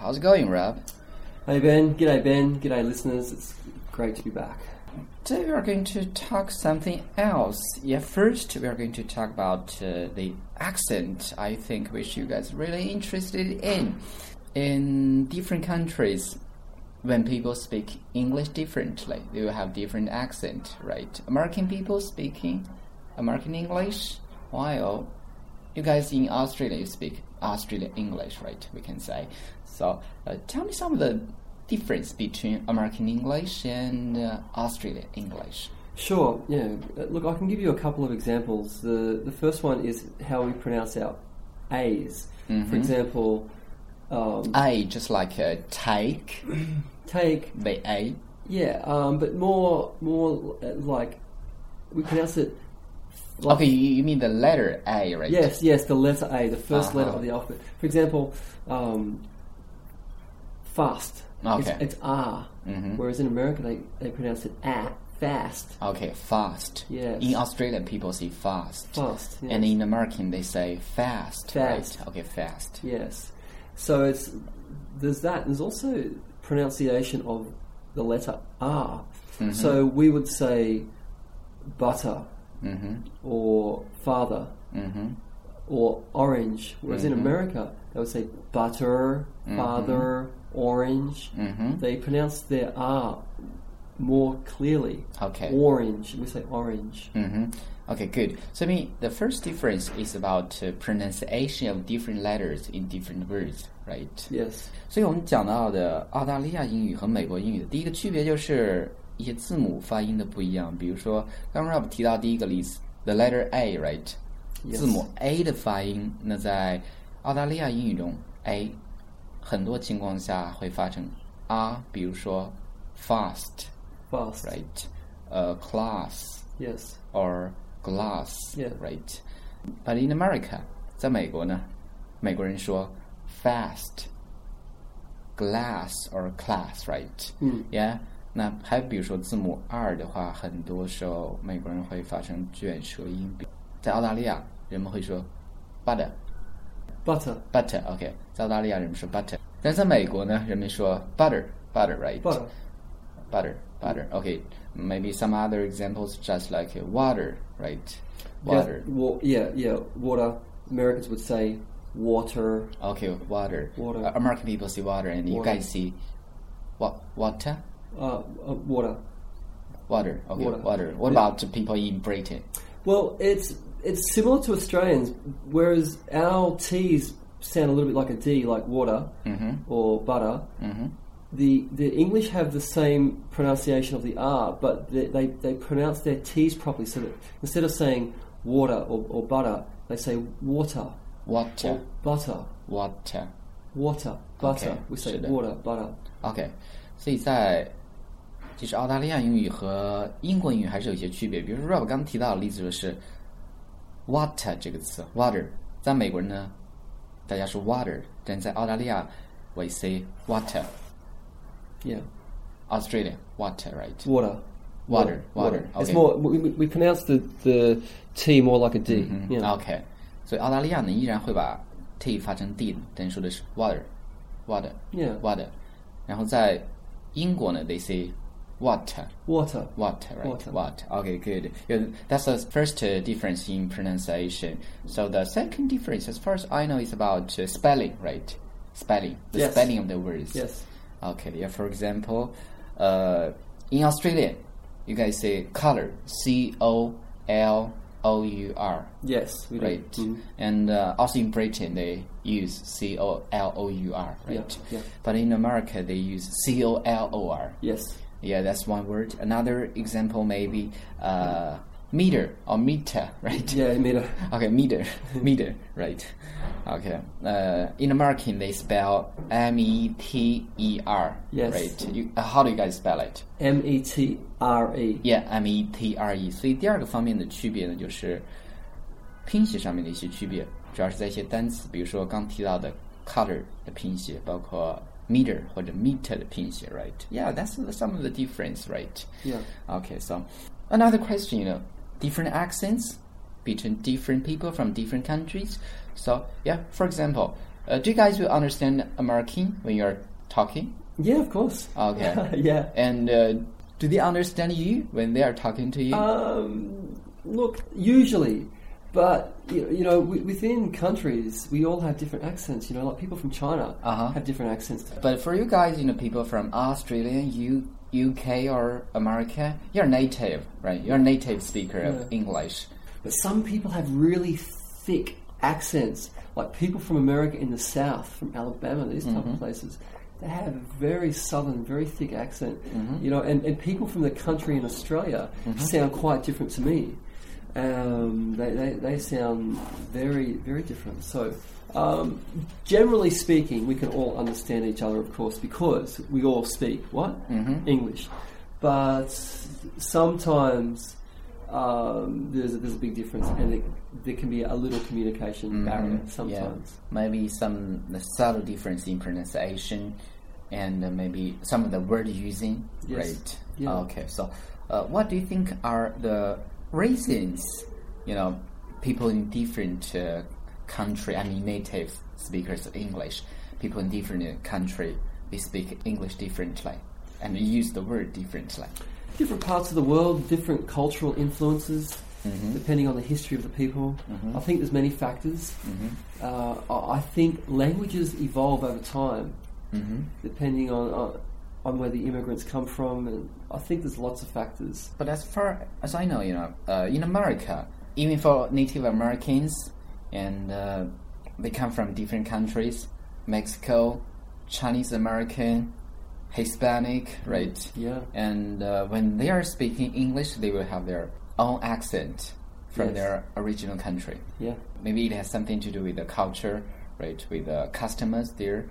how's it going, Rob? Hey Ben, g'day Ben, g'day listeners. It's great to be back. Today we are going to talk something else. Yeah, first we are going to talk about uh, the accent. I think which you guys really interested in. In different countries, when people speak English differently, they will have different accent, right? American people speaking American English, while you guys in Australia you speak Australian English, right? We can say. So, uh, tell me some of the difference between American English and uh, Australian English. Sure, yeah. Uh, Look, I can give you a couple of examples. The the first one is how we pronounce our A's. For example, um, A just like a take, take the A. yeah, um, but more more uh, like we pronounce it. Like, Okay, you, you mean the letter A, right? Yes, yes, the letter A, the 1st letter Uh-huh. of the alphabet. For example, um, fast. Okay. It's, it's R. Mhm. Whereas in America, they, they pronounce it A, fast. Okay, fast. Yes. In Australia, people say fast. Fast. Yes. And in American, they say fast. Fast. Right? Okay, fast. Yes. So it's there's that. There's also pronunciation of the letter R. Mm-hmm. So we would say butter Mm-hmm. or father Mm-hmm. or orange. Whereas in America, they would say butter, father, orange. Mm-hmm. They pronounce their R more clearly. Okay. Orange. We say orange. Mm-hmm. Okay, good. So, I mean, the first difference is about uh, pronunciation of different letters in different words, right? Yes. 所以我们讲到的澳大利亚英语和美国英语的第一个区别就是一些字母发音的不一样。比如说，刚刚 Rob 提到第一个例子，the letter A，right？ Yes. 字母 A 的发音，那在澳大利亚英语中，A 很多情况下会发成 R，比如说 fast，right？ Fast. 呃、class Yes. or glass， Yeah. right? But in America，在美国呢，美国人说 fast, glass or class, right? 嗯 Yeah. 那还比如说字母 R 的话，很多时候美国人会发成卷舌音。在澳大利亚，人们会说 butter, Butter. butter. OK，在澳大利亚人们说 butter， 但是在美国呢，人们说 butter butter right butter butter. Butter okay maybe some other examples just like water right? Water. yeah wa yeah, yeah. Water Americans would say water. Okay water. Water. Uh, American people say water and water. you guys see what water? Uh, uh, water. Water. Okay water, water. what yeah. about people in Britain? Well it's it's similar to Australians whereas our T's sound a little bit like a D, like water or butter. Mm-hmm. The the English have the same pronunciation of the R, but they, they, they pronounce their T's properly. So that instead of saying water or, or butter, they say water Water, or butter. water. Water, butter. Okay, we say 是的。 water, butter. OK，所以在其实澳大利亚英语和英国英语还是有一些区别。比如说 Rob 刚提到的例子就是 water 这个词，water，在美国人呢， 大家说 water，但在澳大利亚，we say water。 Yeah, Australia water right water. Water, water, It's okay. more. We, we, we pronounce the, the T more like a D. 嗯 Yeah. OK，所以澳大利亚呢依然会把 t 发成 d，但说的是 water water Yeah. water，然后在英国呢 they say water Water. water right Water. water okay good yeah, that's the first uh, difference in pronunciation so the second difference as far as I know is about uh, spelling right spelling the Yes. spelling of the words Yes. Okay, yeah. For example, uh, in Australia, you guys say color, C O L O U R, Yes. We do. right? Mhm. And uh, also in Britain, they use C O L O U R, right? Yeah, yeah. But in America, they use C O L O R. Yes. Yeah, that's one word. Another example maybe uh, meter or meter, right? Yeah, meter. Okay, meter, meter, right? Okay. Uh, in American, they spell M E T E R. Yes. Right. You, uh, how do you guys spell it? M E T R E. Yeah, M E T R E。所以第二个方面的区别呢，就是拼写上面的一些区别，主要是在一些单词，比如说刚提到的 color 的拼写，包括 meter 或者 meter 的拼写，right? Yeah, that's some of the difference, right? Yeah. Okay, so another question, you know, different accents between different people from different countries. So yeah, for example, Uh, do you guys will understand American when you're talking? Yeah, of course. Okay. yeah. And uh, do they understand you when they are talking to you? Um, look, usually, but you you know, within countries, we all have different accents. You know, like people from China Uh-huh. have different accents. but for you guys, you know, people from Australia, U, UK, or America, you're native, right? You're a native speaker of English. But some people have really thick accents, like people from America in the South, from Alabama, these type Mm-hmm. of places. They have a very southern, very thick accent, Mm-hmm. you know. And, and people from the country in Australia sound quite different to me. Um, they, they they sound very very different. So, um, generally speaking, we can all understand each other, of course, because we all speak what Mhm. English. But sometimes um, there's a, there's a big difference, and it, there can be a little communication barrier Mhm. sometimes. Yeah. Maybe some the subtle difference in pronunciation, and uh, maybe some of the word using. Yes. Right. Yeah. Okay. So, uh, what do you think are the reasons? You know, people in different uh, country. I mean, native speakers of English. People in different uh, country they speak English differently and use the word differently. Different parts of the world, different cultural influences, Mhm. depending on the history of the people. Mhm. I think there's many factors. Mhm. Uh, I think languages evolve over time, Mhm. depending on, on on where the immigrants come from, and I think there's lots of factors. But as far as I know, you know, uh, in America, even for Native Americans, and uh, they come from different countries, Mexico, Chinese American, Hispanic, right? Yeah. And uh, when they are speaking English, they will have their own accent from Yes. their original country. Yeah. Maybe it has something to do with the culture, right? With the customers there,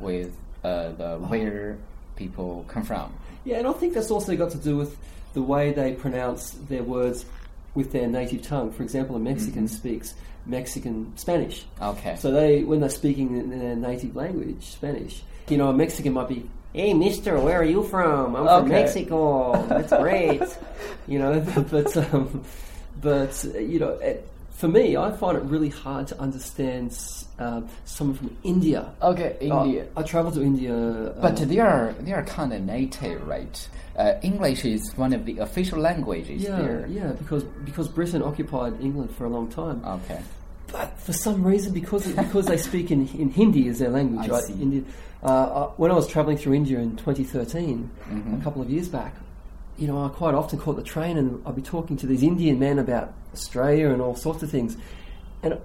with uh, the where people come from. Yeah, and I think that's also got to do with the way they pronounce their words with their native tongue. For example, a Mexican speaks Mexican Spanish. Okay. So they, when they're speaking in their native language, Spanish, you know, a Mexican might be, "Hey, Mister, where are you from? I'm from Mexico. That's great." you know, but um, but you know, it, for me, I find it really hard to understand um, someone from India. okay, Uh, India. I travel to India. Uh, But they are they are kind of native, right? Uh, English is one of the official languages yeah, there. yeah, because because Britain occupied England for a long time. Okay. But for some reason, because because they speak in, in Hindi as their language, I right? India. Uh, uh, when I was traveling through India in 2013, Mhm. a couple of years back, you know, I quite often caught the train and I'd be talking to these Indian men about Australia and all sorts of things, and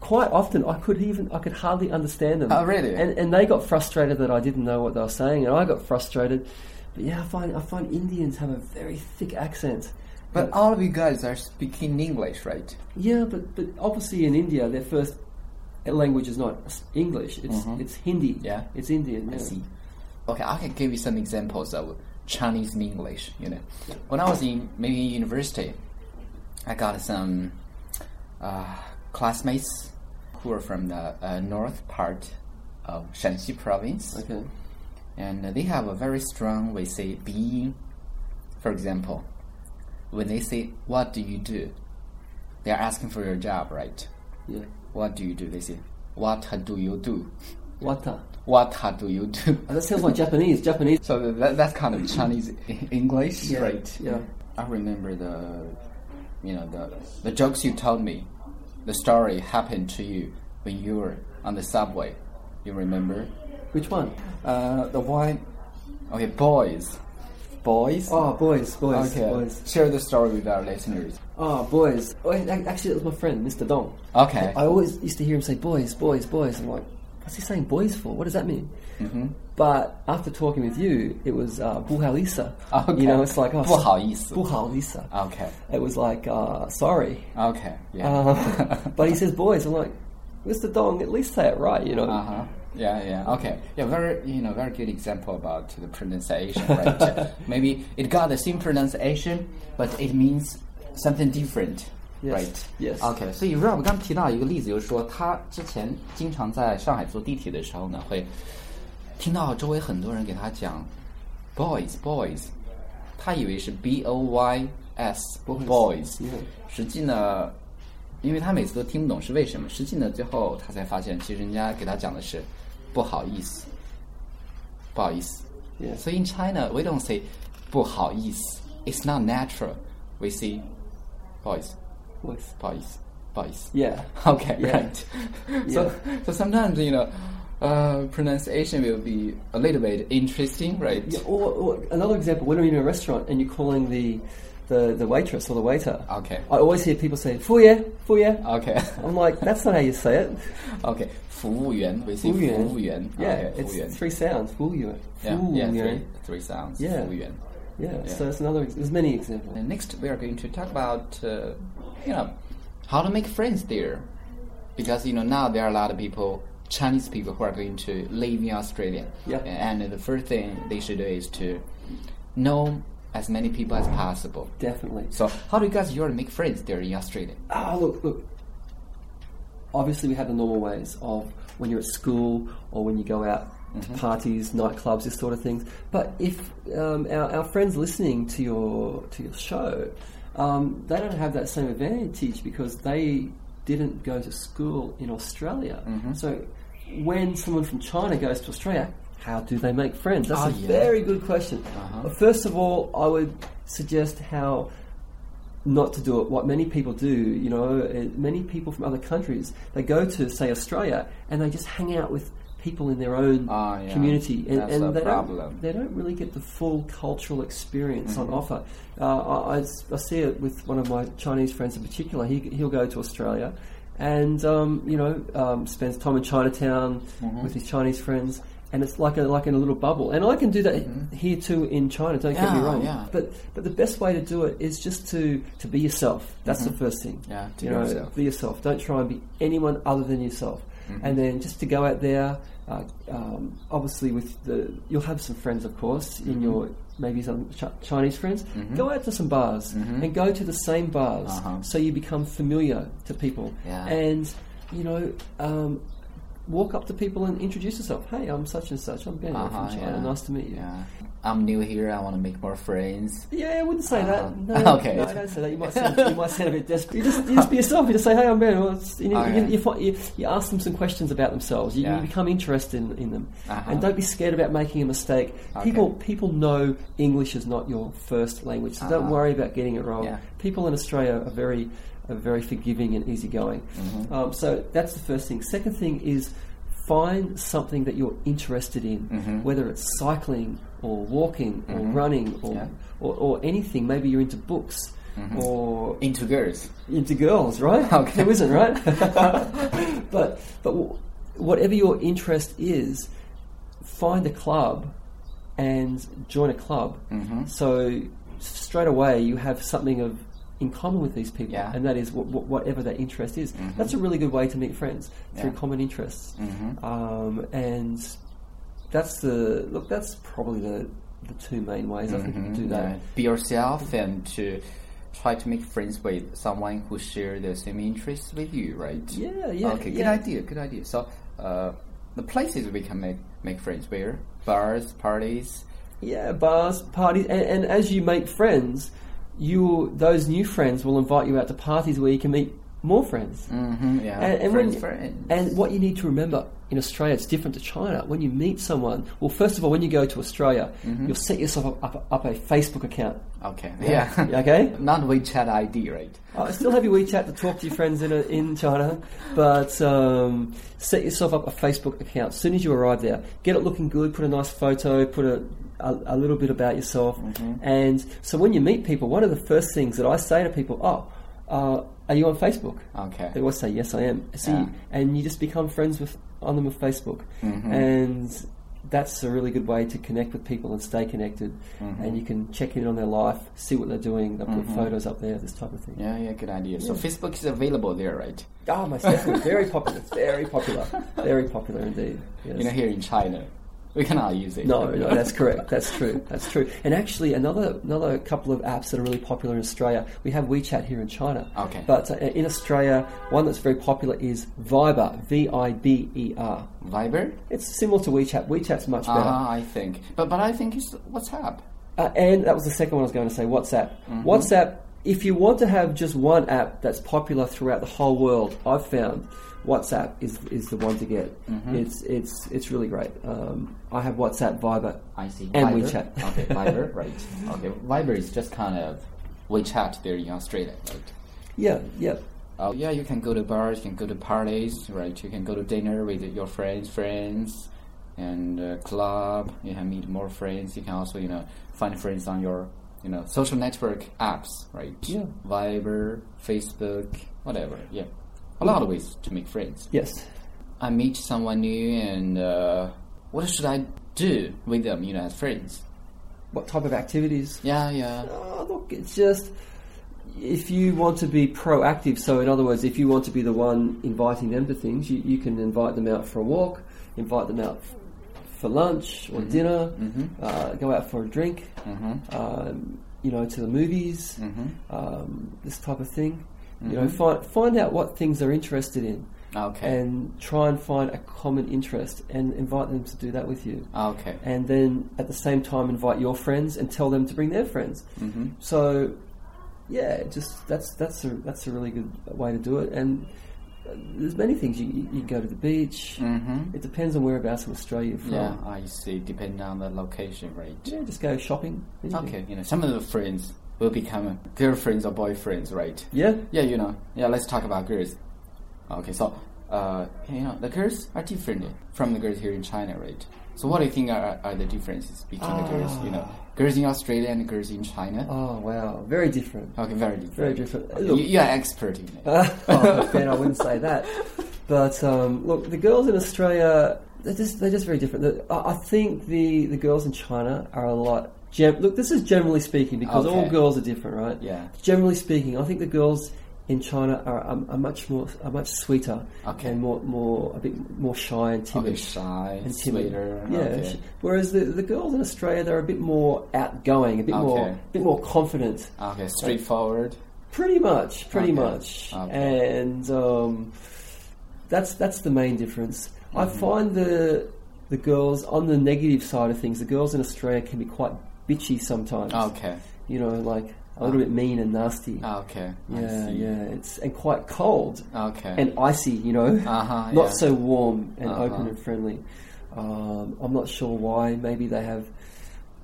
quite often I could even I could hardly understand them. Oh, really? And and they got frustrated that I didn't know what they were saying, and I got frustrated. But yeah, I find I find Indians have a very thick accent. But all of you guys are speaking English, right? Yeah, but, but obviously in India, their first language is not English; it's Mhm. it's Hindi. Yeah. it's Indian. I see. Okay, I can give you some examples of Chinese and English. You know, when I was in maybe university, I got some uh, classmates who were from the uh, north part of Shanxi province. Okay. and they have a very strong we say being for example when they say what do you do they're asking for your job right Yeah. what do you do they say what do you do Wata. What do you do Oh, that sounds like Japanese. Japanese. so that, that's kind of chinese english Yeah, right yeah. i remember the you know the the jokes you told me the story happened to you when you were on the subway you remember Which one? uh, the one okay boys boys Oh, boys, boys, Okay. boys. Share the story with our listeners. Oh, boys. Oh, actually, it was my friend, Mr. Dong. Okay. I always used to hear him say boys, boys, boys. I'm like, what's he saying boys for? What does that mean? hmm But after talking with you, it was uh, 不好意思. Okay. You know, it's like oh, 不好意思.不好意思. Okay. It was like uh, sorry. Okay. Yeah. Uh, but he says boys. I'm like, Mr. Dong, at least say it right, you know. Uh huh. Yeah, yeah. Okay. Yeah, very you know very good example about the pronunciation, right? Maybe it got the same pronunciation, but it means something different, Yes. right? Yes. OK，所以 Rob 刚提到一个例子，就是说他之前经常在上海坐地铁的时候呢，会听到周围很多人给他讲 boys boys，他以为是 b o y s Boys boys， Yeah. 实际呢 因为他每次都听不懂是为什么。实际呢，最后他才发现，其实人家给他讲的是不好意思，不好意思。 Yeah. So in China, we don't say 不好意思. It's not natural. We say 不好意思， Voice. 不好意思，不好意思。 Yeah. Okay, Yeah. right. So, so sometimes you know, uh, pronunciation will be a little bit interesting, right? Yeah, or, or another example, when you're in a restaurant and you're calling the, the, the waitress or the waiter, Okay. I always hear people say, 服务员,服务员. Okay. I'm like, that's not how you say it. okay. 服务员 we say 服务员.服务员 Yeah, okay, 服务员 it's three sounds. 服务员. yeah, 服务 yeah, 员. three, three sounds. Yeah. 服务员 Yeah, Yeah. so it's another, there's many examples. And next, we are going to talk about, uh, you know, how to make friends there, because you know now there are a lot of people, Chinese people, who are going to live in Australia. Yeah. And the first thing they should do is to know as many people as possible. Definitely. So, how do you guys usually make friends there in Australia? Oh, look, look. Obviously, we have the normal ways of when you're at school or when you go out to parties, nightclubs, this sort of things. But if um, our, our friends listening to your to your show, um, they don't have that same advantage because they didn't go to school in Australia. So when someone from China goes to Australia, how do they make friends? That's Ah, a yeah. very good question. Uh-huh. First of all, I would suggest how not to do it. What many people do, you know, uh, many people from other countries, they go to say Australia and they just hang out with people in their own Ah, yeah. community, and, and they problem. don't they don't really get the full cultural experience Mm-hmm. on offer. Uh, I, I see it with one of my Chinese friends in particular. He he'll go to Australia. And um, you know, um, spends time in Chinatown Mm-hmm. with his Chinese friends, and it's like a, like in a little bubble. And I can do that here too in China. Don't get me Mm-hmm. Wrong. yeah. But but the best way to do it is just to to be yourself. That's the first thing. Mm-hmm. Yeah, to you be know, yourself. be yourself. Don't try and be anyone other than yourself. Mm-hmm. And then just to go out there. Uh, um, obviously, with the you'll have some friends, of course, in Mm-hmm. your maybe some ch- Chinese friends. Go out to some bars and go to the same bars, Uh-huh. so you become familiar to people. Yeah. And you know, um, walk up to people and introduce yourself. Hey, I'm such and such. I'm Ben Uh-huh, from China. yeah. Nice to meet you. Yeah. I'm new here. I want to make more friends. Yeah, I wouldn't say Uh-huh. that. No, Okay. no, don't say that. You might sound, you might sound a bit desperate. You just, you just be yourself. You just say, "Hey, I'm Ben." Well, you, know, Okay. you, you, you, you ask them some questions about themselves. You, Yeah. you become interested in, in them, Uh-huh. and don't be scared about making a mistake. Okay. People people know English is not your first language, so don't Uh-huh. worry about getting it wrong. Yeah. People in Australia are very are very forgiving and easygoing. Mm-hmm. Um, so that's the first thing. Second thing is find something that you're interested in, Mm-hmm. whether it's cycling or walking or running or, Yeah. or, or anything. Maybe you're into books or Into girls. into girls, right? Okay. Who isn't, right? but but w- whatever your interest is, find a club and join a club. Mm-hmm. So straight away you have something of in common with these people, Yeah. and that is wh- wh- whatever that interest is. That's a really good way to meet friends through Yeah. common interests, Mhm. um, and that's the look. That's probably the the two main ways I think you can do that. Yeah. Be yourself and to try to make friends with someone who share the same interests with you, right? Yeah, yeah, Okay, good idea. Good idea. So, uh, the places we can make make friends where bars, parties. Yeah, bars, parties, and, and as you make friends, you those new friends will invite you out to parties where you can meet more friends. Mm-hmm, yeah, And, and friends, when, friends. and what you need to remember in Australia, it's different to China. When you meet someone, well, first of all, when you go to Australia, Mm-hmm. you'll set yourself up, up, up a Facebook account. okay, yeah, Okay? Not WeChat ID, right? I still have your WeChat to talk to your friends in, a, in China, but um, set yourself up a Facebook account. As soon as you arrive there, get it looking good, put a nice photo, put a, a, a little bit about yourself. And so when you meet people, one of the first things that I say to people, oh, uh, are you on Facebook? Okay. They always say, yes, I am. See, Yeah. and you just become friends with on them with Facebook. Mm-hmm. And that's a really good way to connect with people and stay connected. Mm-hmm. And you can check in on their life, see what they're doing, they'll put photos up there, this type of thing. Yeah, yeah, good idea. So Facebook is available there, right? Oh, most definitely. Very popular. Very popular. Very popular indeed. Yes. You know, here in China, we cannot use it. no, no, that's correct. That's true. That's true. And actually, another another couple of apps that are really popular in Australia. We have WeChat here in China. Okay. But uh, in Australia, one that's very popular is Viber. V I B E R. Viber. It's similar to WeChat. WeChat's much better. Uh, I think, but but I think it's WhatsApp. Uh, and that was the second one I was going to say. WhatsApp. Mm-hmm. WhatsApp if you want to have just one app that's popular throughout the whole world, I've found WhatsApp is is the one to get. Mm-hmm. It's it's it's really great. Um, I have WhatsApp, Viber. I see. And Viber? WeChat. okay, Viber, right. Okay, Viber is just kind of WeChat there in Australia, right? Yeah, yeah, Uh, yeah, you can go to bars, you can go to parties, right? You can go to dinner with your friends, friends, and uh, club. You can meet more friends. You can also, you know, find friends on your, you know, social network apps, right? Yeah. Viber, Facebook, whatever. Yeah, a lot of ways to make friends. yes. I meet someone new, and uh, what should I do with them, you know, as friends? What type of activities? Yeah, yeah. Oh, look, it's just if you want to be proactive. So, in other words, if you want to be the one inviting them to things, you, you can invite them out for a walk, invite them out for lunch or dinner, Mhm. uh, go out for a drink, Mhm. um, you know, to the movies, Mhm. um, this type of thing. You Mm-hmm. know, find find out what things they're interested in, Okay. and try and find a common interest, and invite them to do that with you. okay. And then at the same time, invite your friends and tell them to bring their friends. Mm-hmm. So, yeah, just that's that's a that's a really good way to do it. And there's many things you you can go to the beach. Mm-hmm. It depends on whereabouts in Australia you're from. Yeah, I see. Depending on the location, right? Yeah, just go shopping. anything. Okay, you know, some of the friends will become girlfriends or boyfriends, right? Yeah. Yeah, you know. Yeah, let's talk about girls. Okay, so uh, you know, the girls are different from the girls here in China, right? So, what do you think are, are the differences between the girls? You know, girls in Australia and girls in China. Oh wow, very different. Okay, very different. Very different. You, Look, you are expert in it. oh, Ben, I wouldn't say that. But um, look, the girls in Australia, they're just they're just very different. I think the the girls in China are a lot. Gem- look, this is generally speaking because all girls are different, right? Yeah. Generally speaking, I think the girls in China are, are, are much more are much sweeter Okay. and more more a bit more shy and timid. Okay, shy, and timid. sweeter. Yeah. okay. Whereas the, the girls in Australia, they're a bit more outgoing, a bit more, Okay. bit more confident. Okay, straightforward. Pretty much, pretty Okay. much, Okay. and um, that's that's the main difference. I Mm-hmm. find the the girls on the negative side of things. The girls in Australia can be quite bitchy sometimes. Okay. You know, like a little bit mean and nasty. Okay. Yeah, yeah. It's and quite cold Okay. and icy. You know, uh-huh, not yeah. so warm and Uh-huh. open and friendly. Um, I'm not sure why. Maybe they have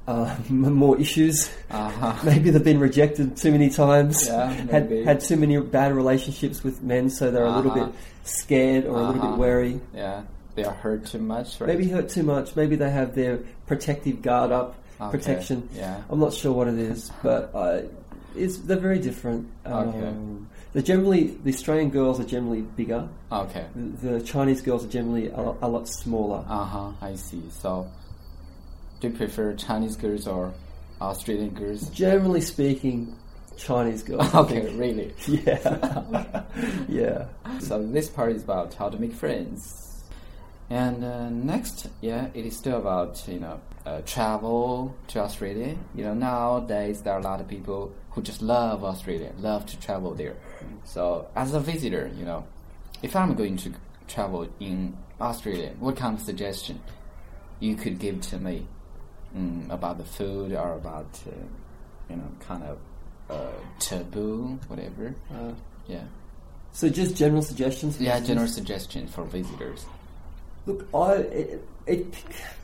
uh, more issues. Uh-huh. Maybe they've been rejected too many times. Yeah, had had too many bad relationships with men, so they're a little Uh-huh. bit scared or a little Uh-huh. bit wary. Yeah, they are hurt too much, right? Maybe hurt too much. Maybe they have their protective guard up, Okay, protection. yeah. I'm not sure what it is, but uh, it's they're very different. Okay. Um, they're generally the Australian girls are generally bigger. Okay. The, the Chinese girls are generally a, lot- a lot smaller. Uh huh. I see. So, do you prefer Chinese girls or Australian girls? Generally speaking, Chinese girls. Okay, really. Yeah. yeah. So this part is about how to make friends. And uh, next, yeah, it is still about you know uh, travel to Australia. You know nowadays there are a lot of people who just love Australia, love to travel there. So as a visitor, you know, if I'm going to travel in Australia, what kind of suggestion you could give to me mm, about the food or about uh, you know kind of uh, taboo, whatever? Uh, Yeah. so just general suggestions. Yeah, general suggestions for visitors. Look, I it, it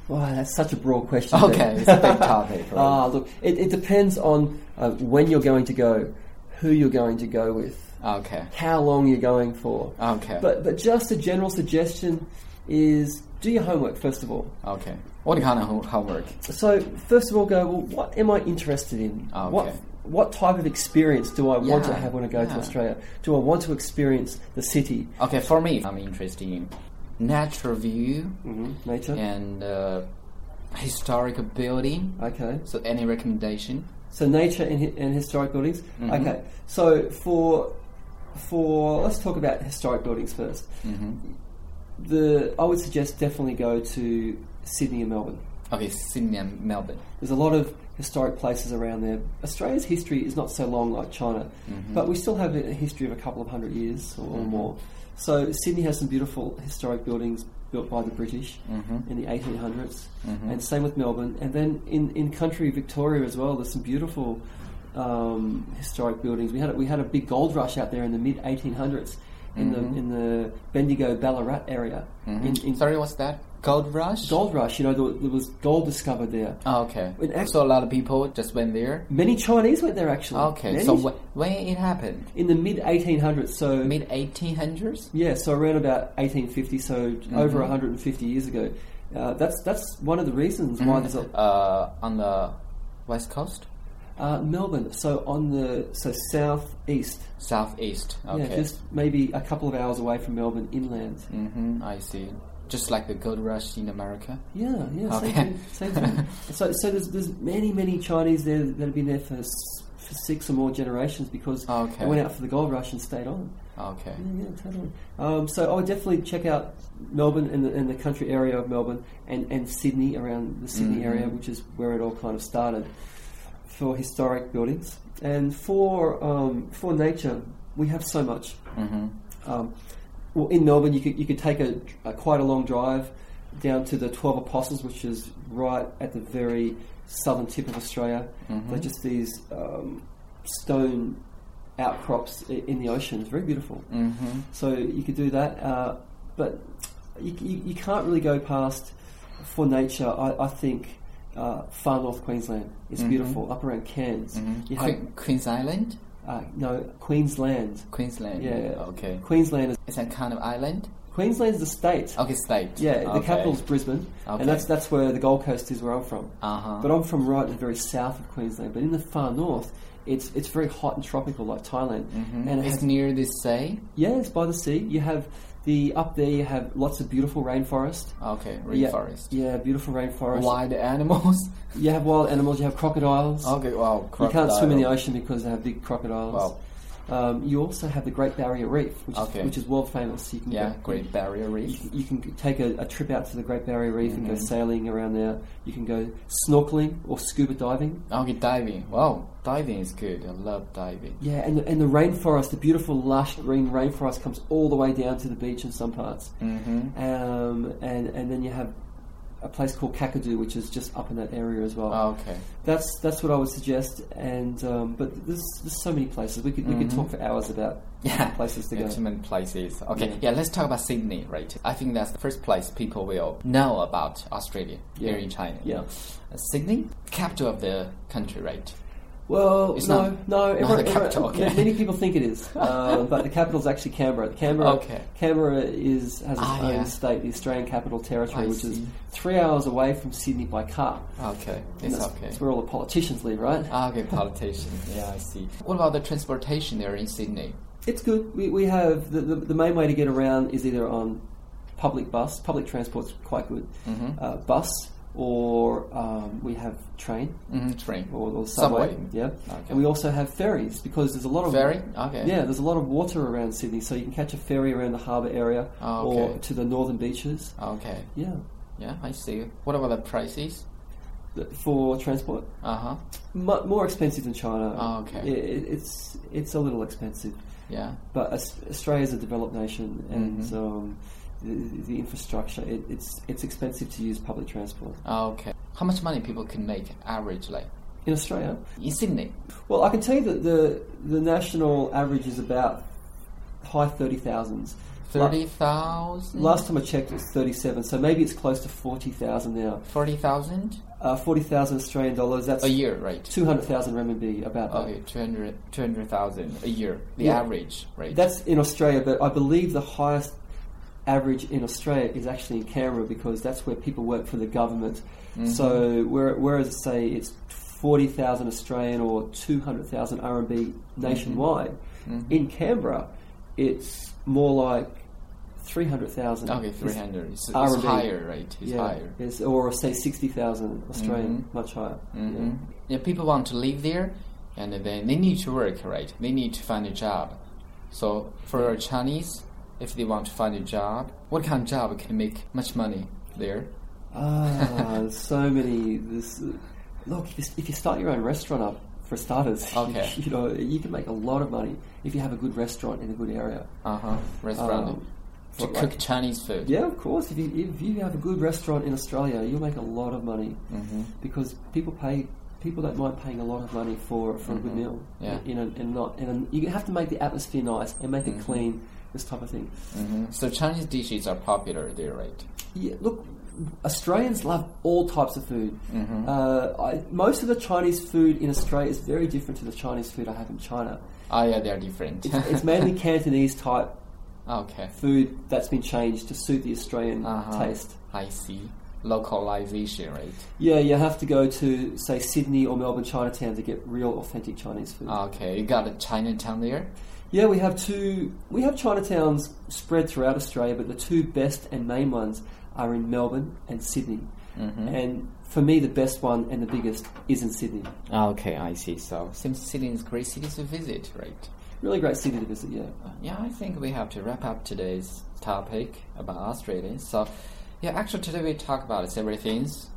wow, that's such a broad question. Okay, it's a big topic. Right? Ah, look, it, it depends on uh, when you're going to go, who you're going to go with, okay, how long you're going for. okay, But but just a general suggestion is do your homework first of all. okay. What kind of homework? So first of all, go well. What am I interested in? Okay. What what type of experience do I want to have when I go to. Australia? Do I want to experience the city, Okay, for me, I'm interested in natural view mm-hmm. nature? and uh, historical building. Okay. So, any recommendation? So nature and, hi- and historic buildings. Mhm. Okay. So for for let's talk about historic buildings first. hmm The I would suggest definitely go to Sydney and Melbourne. Okay, Sydney and Melbourne. There's a lot of historic places around there. Australia's history is not so long like China, Mhm. but we still have a history of a couple of hundred years or, Mhm. more. So Sydney has some beautiful historic buildings built by the British Mhm. in the 1800s, Mhm. and same with Melbourne. And then in, in country Victoria as well, there's some beautiful um, historic buildings. We had a, we had a big gold rush out there in the mid 1800s in the in the Bendigo Ballarat area. In, in Sorry, what's that? Gold rush? gold rush, you know, there, there was gold discovered there. Oh, okay. In act- so a lot of people just went there. Many Chinese went there actually. Okay. Many- So wh- when it happened? in the mid 1800s, so Mid 1800s. Yeah, so around about 1850, so Mm-hmm. over 150 years ago. Uh, that's that's one of the reasons why there's a Uh, on the west coast, uh, Melbourne. So on the so southeast, southeast. Okay. yeah, just maybe a couple of hours away from Melbourne inland. hmm I see. Just like the gold rush in America. Yeah, yeah, same thing. Same thing. so so there's there's many many Chinese there that have been there for, for six or more generations because Okay. they went out for the gold rush and stayed on. Okay. Yeah, yeah, totally. Um, so I would definitely check out Melbourne and the, and the country area of Melbourne and, and Sydney around the Sydney Mhm. area, which is where it all kind of started for historic buildings. And for um, for nature, we have so much. hmm Um, well, in Melbourne, you could you could take a, a quite a long drive down to the Twelve Apostles, which is right at the very southern tip of Australia. Mhm. They're just these um, stone outcrops in the ocean. It's very beautiful. hmm So you could do that, uh, but you, you, you can't really go past for nature. I, I think uh, far north Queensland is Mhm. beautiful, up around Cairns. hmm You have Queen's Island, uh, no Queensland. Queensland. Yeah. Okay. Queensland is Is that kind of island? Queensland is the state. Okay, state. Yeah, the okay. capital's Brisbane, Okay. and that's that's where the Gold Coast is, where I'm from. Uh huh. But I'm from right in the very south of Queensland. But in the far north, it's it's very hot and tropical, like Thailand. hmm And it it's has, near the sea. yeah, it's by the sea. You have the up there. You have lots of beautiful rainforest. Okay, Yeah, rainforest. Yeah, beautiful rainforest. Wild animals. You have wild animals. You have crocodiles. okay, wow. you can't swim in the ocean because they have big crocodiles. Wow. Um, you also have the Great Barrier Reef, which, Okay. is, which is world famous. You can Yeah, go, Great Barrier Reef. can- you can take a, a trip out to the Great Barrier Reef and go Mhm. sailing around there. You can go snorkeling or scuba diving. Okay, diving. Wow, diving is good. I love diving. Yeah, and the, and the rainforest, the beautiful lush green rainforest, comes all the way down to the beach in some parts. Mm-hmm. Um, and and then you have a place called Kakadu, which is just up in that area as well. Okay. That's that's what I would suggest. And um, but there's, there's so many places we could we could Mhm. talk for hours about Yeah. places to go. Too many places. Okay, Yeah. yeah. let's talk about Sydney, right? I think that's the first place people will know about Australia Yeah. here in China. Yeah. Uh, Sydney, capital of the country, right? Well, It's no, not- no. everyone- the capital, everyone- okay. Many people think it is, uh, but the capital is actually Canberra. Canberra, Okay. Canberra is has its Ah, own yeah. state, the Australian Capital Territory, I which is three hours away from Sydney by car. Okay, it's that's, okay. that's where all the politicians live, right? Ah, okay, politician. Yeah, I see. What about the transportation there in Sydney? It's good. We, we have the, the the main way to get around is either on public bus. Public transport's quite good. Mhm. Uh, bus or um, we have train hmm train. or, or subway. Subway. Yeah, Okay. and we also have ferries because there's a lot of Ferry? Okay. Yeah, there's a lot of water around Sydney, so you can catch a ferry around the harbour area Oh, or to the northern beaches. Okay. Yeah, Yeah, I see. What about the prices? for transport, Uh huh. Mu more expensive than China. Oh, okay. I- i- it's it's a little expensive, Yeah. but Australia's a developed nation, and Mhm. um, the, the infrastructure it, it's it's expensive to use public transport Ah, Okay. How much money people can make average, like in Australia. in Sydney? Well, I can tell you that the the national average is about high thirty thousands. Thirty thousand. Last time I checked, it was thirty-seven, so maybe it's close to forty thousand now. Forty thousand Uh, forty thousand Australian dollars. That's a year, right? two hundred thousand renminbi. About that. Okay, 200 200,000 a year. The Yeah. average, right? That's in Australia, but I believe the highest average in Australia is actually in Canberra because that's where people work for the government. Mhm. So where, whereas say it's forty thousand Australian or two hundred thousand RMB nationwide, Mhm. in Canberra it's more like three hundred thousand. okay, three hundred. It's, it's higher, right? It's yeah, higher. It's, or say sixty thousand Australian, Mhm. much higher. hmm Yeah, people want to live there, and then they need to work, right? They need to find a job. So for a Chinese, if they want to find a job, what kind of job can make much money there? Ah, so many. This look, if you, start your own restaurant up, for starters, Okay. you know you can make a lot of money if you have a good restaurant in a good area. Uh huh. Restaurant Um, to cook like- Chinese food. Yeah, of course. If you if you have a good restaurant in Australia, you'll make a lot of money hmm because people pay people don't mind paying a lot of money for for a good meal. Mm-hmm. Yeah. You know, and not and you have to make the atmosphere nice and make it Mm-hmm. clean. This type of thing. hmm So Chinese dishes are popular there, right? Yeah, look, Australians love all types of food. Mm-hmm. Uh, I, most of the Chinese food in Australia is very different to the Chinese food I have in China. Oh yeah, they're different. It's, it's mainly Cantonese type okay. food that's been changed to suit the Australian Uh-huh. taste. I see. Localization, right? Yeah, you have to go to say Sydney or Melbourne Chinatown to get real authentic Chinese food. Okay, you got a Chinatown there. Yeah, we have two. We have Chinatowns spread throughout Australia, but the two best and main ones are in Melbourne and Sydney. Mm-hmm. And for me, the best one and the biggest is in Sydney. Okay, I see. So seems Sydney is a great city to visit, right? Really great city to visit. Yeah. Yeah, I think we have to wrap up today's topic about Australia. So, yeah, actually today we talk about several things.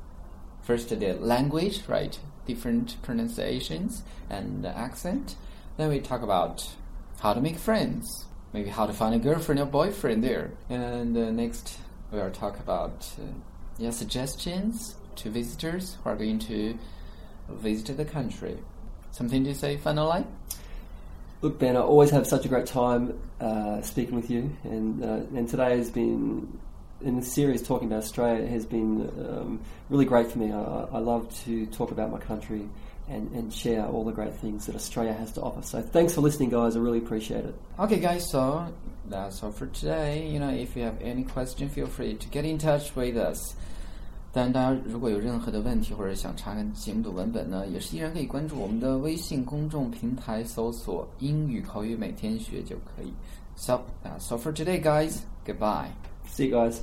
First, the language, right? Different pronunciations and accent. Then we talk about how to make friends, maybe how to find a girlfriend or boyfriend there. And uh, next, we will talk about uh, yeah suggestions to visitors who are going to visit the country. Something to say finally? Look, Ben, I always have such a great time uh, speaking with you, and uh, and today has been in the series talking about Australia has been um, really great for me. I, I love to talk about my country and, and share all the great things that Australia has to offer. So thanks for listening, guys. I really appreciate it. Okay, guys, so that's all for today. You know, if you have any question, feel free to get in touch with us. 当然，大家如果有任何的问题或者想查看节目的文本呢，也是依然可以关注我们的微信公众平台，搜索“英语口语每天学”就可以。So that's all for today, guys. Goodbye. See you guys.